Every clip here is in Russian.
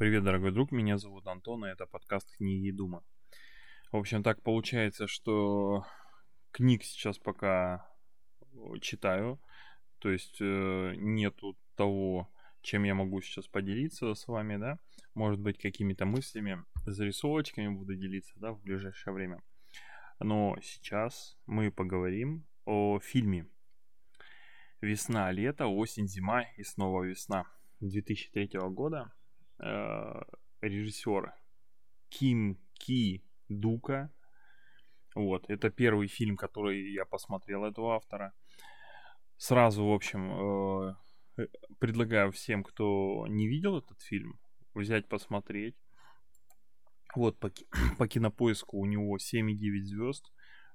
Привет, дорогой друг, меня зовут Антон, и это подкаст «Книги Дума». В общем, так получается, что книг сейчас пока читаю, то есть э, нету того, чем я могу сейчас поделиться с вами, да, может быть, какими-то мыслями, зарисовочками буду делиться, да, в ближайшее время. Но сейчас мы поговорим о фильме «Весна, лето, осень, зима и снова весна» 2003 года э, режиссер Ким Ки Дука. Вот, это первый фильм, который я посмотрел этого автора. Сразу, в общем, э, предлагаю всем, кто не видел этот фильм, взять посмотреть. Вот, по, по кинопоиску у него 7,9 звезд.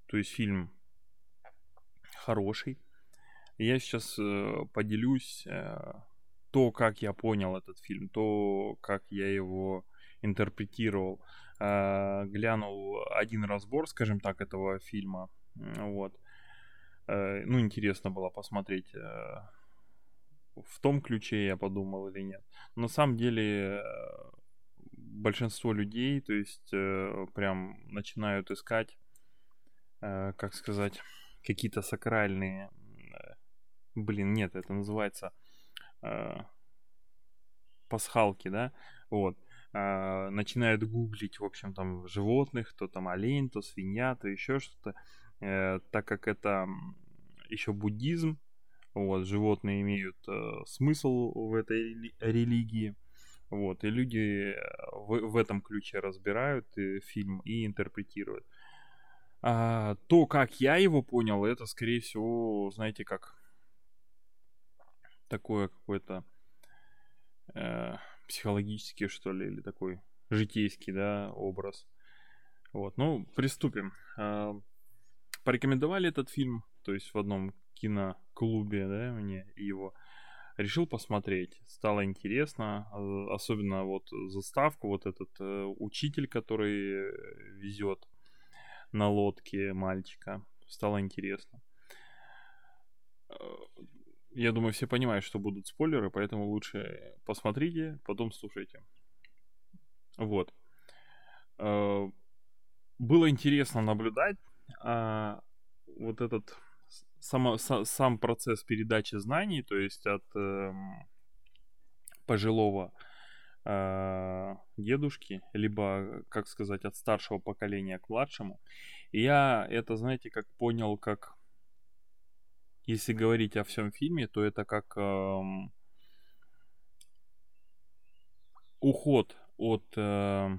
То есть фильм хороший. Я сейчас э, поделюсь э, то, как я понял этот фильм, то, как я его интерпретировал. Э, глянул один разбор, скажем так, этого фильма. Вот. Э, ну, интересно было посмотреть э, в том ключе, я подумал или нет. На самом деле большинство людей, то есть прям начинают искать, как сказать, какие-то сакральные... Блин, нет, это называется э, пасхалки, да, вот, э, начинают гуглить, в общем, там, животных, то там олень, то свинья, то еще что-то, э, так как это еще буддизм, вот, животные имеют э, смысл в этой религии, вот, и люди э, в, в этом ключе разбирают и фильм и интерпретируют. А, то, как я его понял, это, скорее всего, знаете, как такое какое-то э, психологический, что ли, или такой житейский, да, образ. Вот, ну, приступим. Э, порекомендовали этот фильм, то есть в одном киноклубе, да, мне его решил посмотреть. Стало интересно, а, особенно вот заставку, вот этот э, учитель, который везет на лодке мальчика. Стало интересно. Я думаю, все понимают, что будут спойлеры, поэтому лучше посмотрите, потом слушайте. Вот. Э, было интересно наблюдать а, вот этот само, сам процесс передачи знаний, то есть от эм, пожилого э, дедушки, либо, как сказать, от старшего поколения к младшему. И я это, знаете, как понял, как если говорить о всем фильме, то это как эм, уход от э,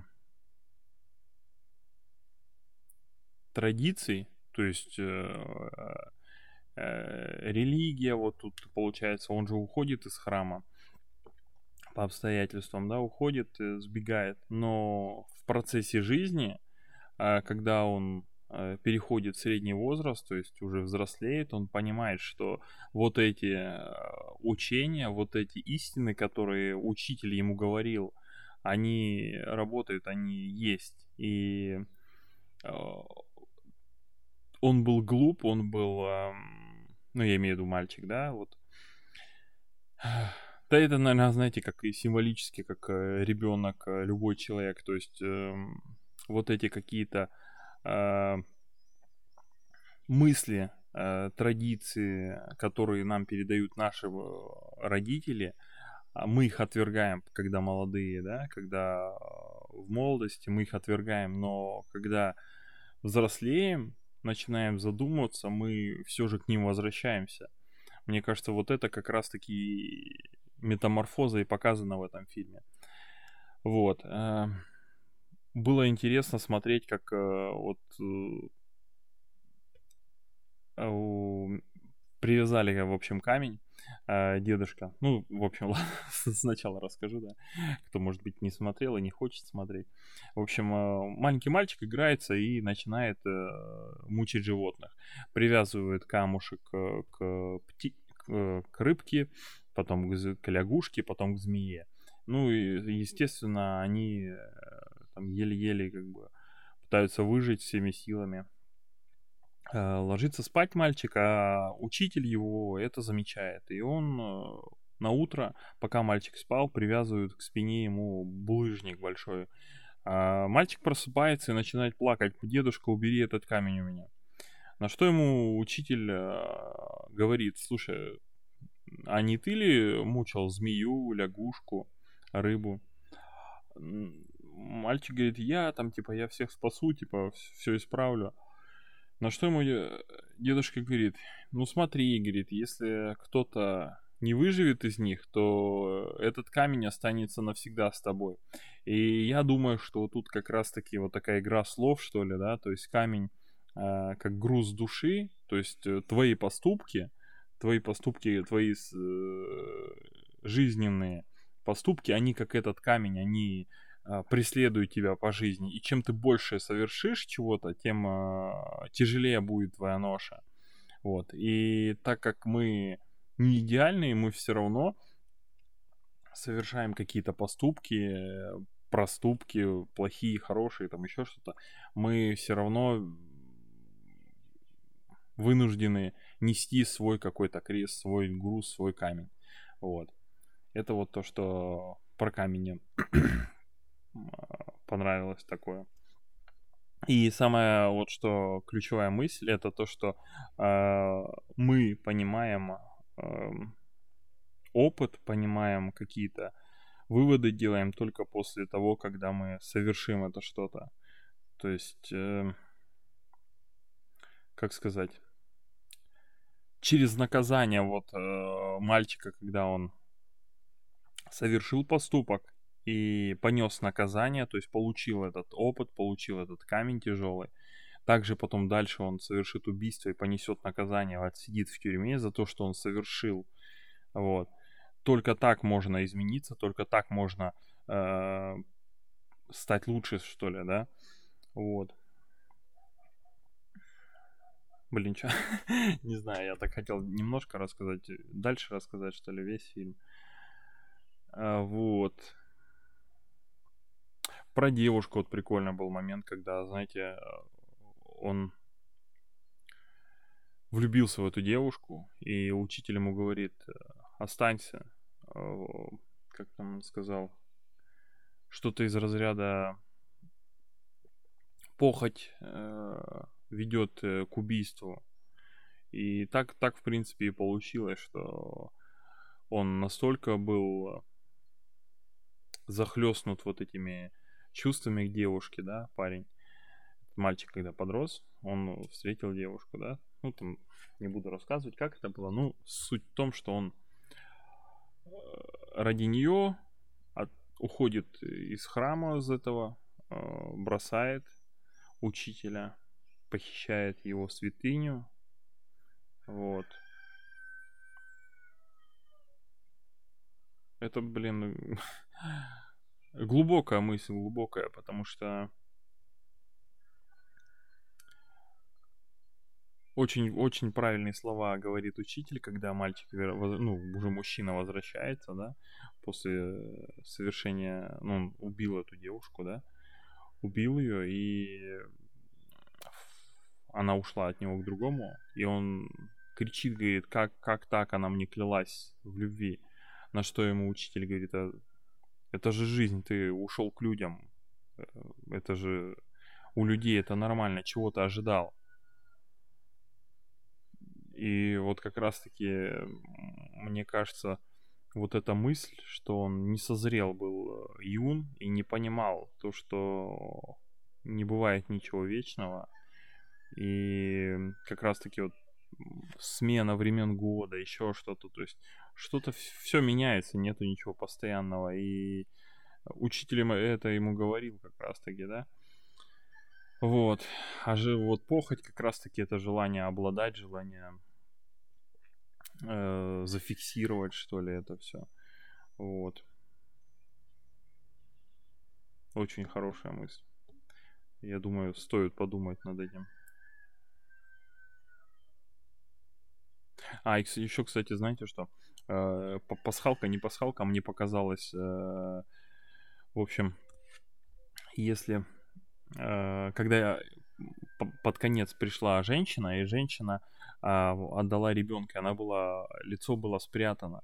традиций, то есть э, э, религия, вот тут получается, он же уходит из храма по обстоятельствам, да, уходит, э, сбегает, но в процессе жизни, э, когда он переходит в средний возраст, то есть уже взрослеет, он понимает, что вот эти э, учения, вот эти истины, которые учитель ему говорил, они работают, они есть. И э, он был глуп, он был, ну, я имею в виду мальчик, да, вот. Да, это, наверное, знаете, как и символически, как ребенок, любой человек, то есть эм, вот эти какие-то э, мысли, э, традиции, которые нам передают наши родители, а мы их отвергаем, когда молодые, да, когда в молодости мы их отвергаем, но когда взрослеем, начинаем задумываться, мы все же к ним возвращаемся. Мне кажется, вот это как раз-таки метаморфоза и показана в этом фильме. Вот. Э, было интересно смотреть, как э, вот э, привязали, в общем, камень э, дедушка. Ну, в общем, ладно, сначала расскажу, да, кто, может быть, не смотрел и не хочет смотреть. В общем, маленький мальчик играется и начинает мучить животных. Привязывает камушек к, пти... к рыбке, потом к лягушке, потом к змее. Ну и, естественно, они там еле-еле как бы пытаются выжить всеми силами. Э, ложится спать мальчик, а учитель его это замечает. И он э, на утро, пока мальчик спал, привязывают к спине ему булыжник большой. А мальчик просыпается и начинает плакать. Дедушка, убери этот камень у меня. На что ему учитель э, говорит, слушай, а не ты ли мучил змею, лягушку, рыбу? Мальчик говорит, я там, типа, я всех спасу, типа, все исправлю. На что ему дедушка говорит, ну смотри, говорит, если кто-то не выживет из них, то этот камень останется навсегда с тобой. И я думаю, что тут как раз-таки вот такая игра слов, что ли, да, то есть камень э, как груз души, то есть э, твои поступки, твои поступки, твои э, жизненные поступки, они как этот камень, они э, преследуют тебя по жизни. И чем ты больше совершишь чего-то, тем э, тяжелее будет твоя ноша. Вот. И так как мы не идеальные, мы все равно совершаем какие-то поступки, проступки, плохие, хорошие, там еще что-то, мы все равно вынуждены нести свой какой-то крест, свой груз, свой камень. Вот. Это вот то, что про камень понравилось такое. И самая вот что ключевая мысль это то, что э, мы понимаем э, опыт, понимаем какие-то выводы делаем только после того, когда мы совершим это что-то. То есть, э, как сказать, через наказание вот э, мальчика, когда он совершил поступок и понес наказание, то есть получил этот опыт, получил этот камень тяжелый. Также потом дальше он совершит убийство и понесет наказание, отсидит в тюрьме за то, что он совершил. Вот. Только так можно измениться, только так можно э, стать лучше, что ли, да? Вот. Блин, что? Не знаю, я так хотел немножко рассказать, дальше рассказать, что ли, весь фильм. А, вот. Про девушку вот прикольно был момент, когда, знаете, он влюбился в эту девушку, и учитель ему говорит, останься, как там он сказал, что-то из разряда похоть э, ведет э, к убийству. И так, так, в принципе, и получилось, что он настолько был захлестнут вот этими чувствами к девушке, да, парень. Мальчик, когда подрос, он встретил девушку, да. Ну, там, не буду рассказывать, как это было. Ну, суть в том, что он э, ради нее от, уходит из храма из этого, э, бросает учителя, похищает его святыню. Вот. Это, блин, глубокая мысль, глубокая, потому что очень-очень правильные слова говорит учитель, когда мальчик, ну, уже мужчина возвращается, да, после совершения, ну, он убил эту девушку, да, убил ее, и она ушла от него к другому, и он кричит, говорит, как, как так она мне клялась в любви. На что ему учитель говорит, а, это же жизнь, ты ушел к людям. Э, это же у людей это нормально, чего ты ожидал. И вот как раз-таки, мне кажется, вот эта мысль, что он не созрел был э, юн и не понимал то, что не бывает ничего вечного, и как раз-таки вот смена времен года, еще что-то, то есть что-то все меняется, нету ничего постоянного, и учитель это ему говорил как раз-таки, да, вот, а же вот похоть как раз-таки это желание обладать, желание э, зафиксировать, что ли, это все, вот. Очень хорошая мысль. Я думаю, стоит подумать над этим. А, еще, кстати, знаете что? Э, пасхалка, не пасхалка, мне показалось, э, в общем, если, э, когда под конец пришла женщина, и женщина э, отдала ребенка, она была, лицо было спрятано.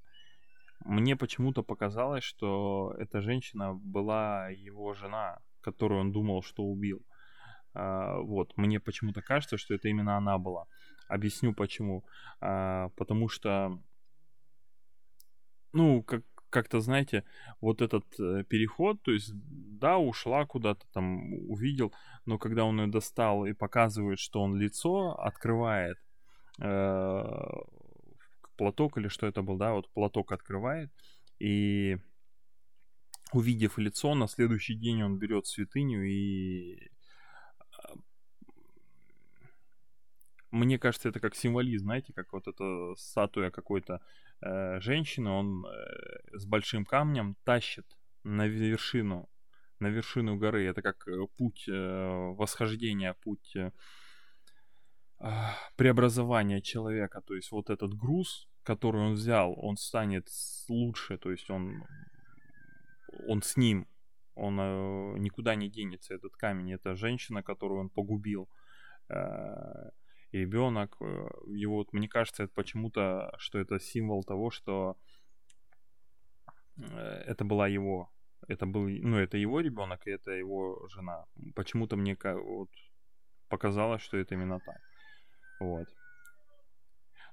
мне почему-то показалось, что эта женщина была его жена, которую он думал, что убил. А, вот, мне почему-то кажется, что это именно она была. Объясню почему. А, потому что, ну, как, как-то, знаете, вот этот э, переход, то есть, да, ушла куда-то там, увидел, но когда он ее достал и показывает, что он лицо открывает, э, платок или что это был, да, вот платок открывает, и увидев лицо, на следующий день он берет святыню и мне кажется, это как символизм, знаете, как вот эта статуя какой-то э, женщины, он э, с большим камнем тащит на вершину, на вершину горы. Это как э, путь э, восхождения, путь э, а, преобразования человека. То есть вот этот груз, который он взял, он станет лучше, то есть он, он с ним, он э, никуда не денется, этот камень, это женщина, которую он погубил, э, ребенок, э, его, вот, мне кажется, это почему-то, что это символ того, что э, это была его, это был, ну, это его ребенок, и это его жена. Почему-то мне вот показалось, что это именно так. Вот.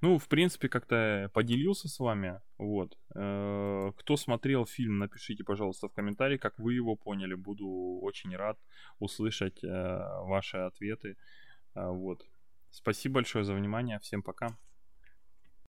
Ну, в принципе, как-то поделился с вами. Вот. Э, кто смотрел фильм, напишите, пожалуйста, в комментарии, как вы его поняли. Буду очень рад услышать э, ваши ответы. Э, вот. Спасибо большое за внимание. Всем пока.